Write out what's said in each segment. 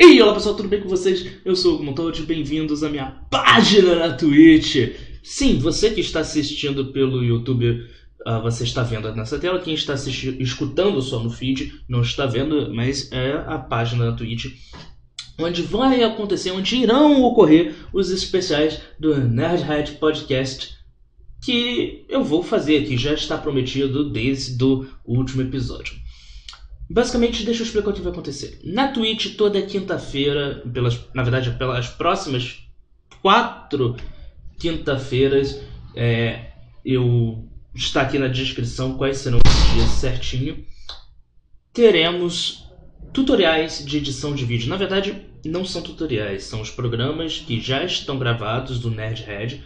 E olá pessoal, tudo bem com vocês? Eu sou o Montoya, bem-vindos à minha página na Twitch. Sim, você que está assistindo pelo YouTube, uh, você está vendo nessa tela. Quem está escutando só no feed não está vendo, mas é a página na Twitch onde vai acontecer, onde irão ocorrer os especiais do Nerdhead Podcast que eu vou fazer, que já está prometido desde o último episódio. Basicamente, deixa eu explicar o que vai acontecer. Na Twitch, toda quinta-feira, pelas, na verdade, pelas próximas quatro quinta-feiras, é, eu está aqui na descrição quais serão os dias certinho. Teremos tutoriais de edição de vídeo. Na verdade, não são tutoriais, são os programas que já estão gravados do Nerdhead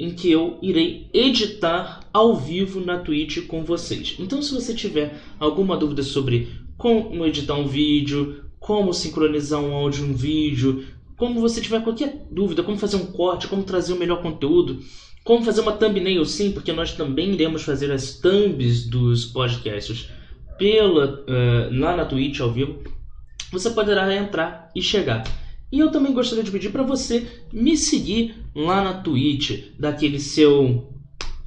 em que eu irei editar ao vivo na Twitch com vocês. Então, se você tiver alguma dúvida sobre como editar um vídeo, como sincronizar um áudio um vídeo, como você tiver qualquer dúvida, como fazer um corte, como trazer o melhor conteúdo, como fazer uma thumbnail sim, porque nós também iremos fazer as thumbs dos podcasts pela, uh, lá na Twitch ao vivo, você poderá entrar e chegar. E eu também gostaria de pedir para você me seguir lá na Twitch, daquele seu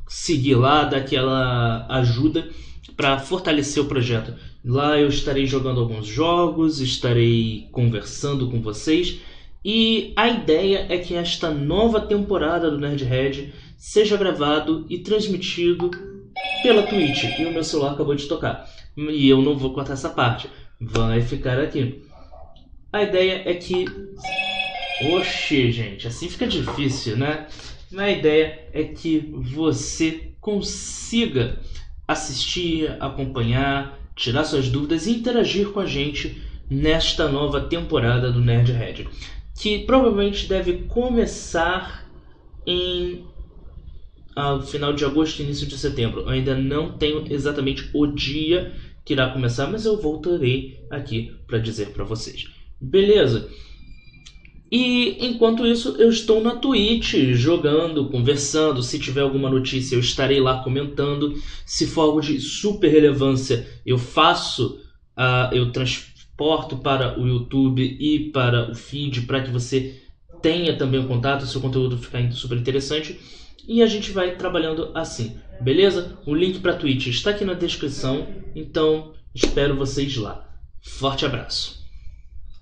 seguir lá, daquela ajuda para fortalecer o projeto. Lá eu estarei jogando alguns jogos, estarei conversando com vocês e a ideia é que esta nova temporada do Nerdhead seja gravado e transmitido pela Twitch. E o meu celular acabou de tocar. E eu não vou cortar essa parte. Vai ficar aqui. A ideia é que. Oxê, gente, assim fica difícil, né? A ideia é que você consiga assistir, acompanhar, tirar suas dúvidas e interagir com a gente nesta nova temporada do Nerdhead, que provavelmente deve começar em ao final de agosto início de setembro. Eu ainda não tenho exatamente o dia que irá começar, mas eu voltarei aqui para dizer para vocês. Beleza. E enquanto isso, eu estou na Twitch jogando, conversando. Se tiver alguma notícia, eu estarei lá comentando. Se for algo de super relevância, eu faço, uh, eu transporto para o YouTube e para o feed para que você tenha também o contato, seu conteúdo ficar super interessante. E a gente vai trabalhando assim, beleza? O link para Twitch está aqui na descrição, então espero vocês lá. Forte abraço!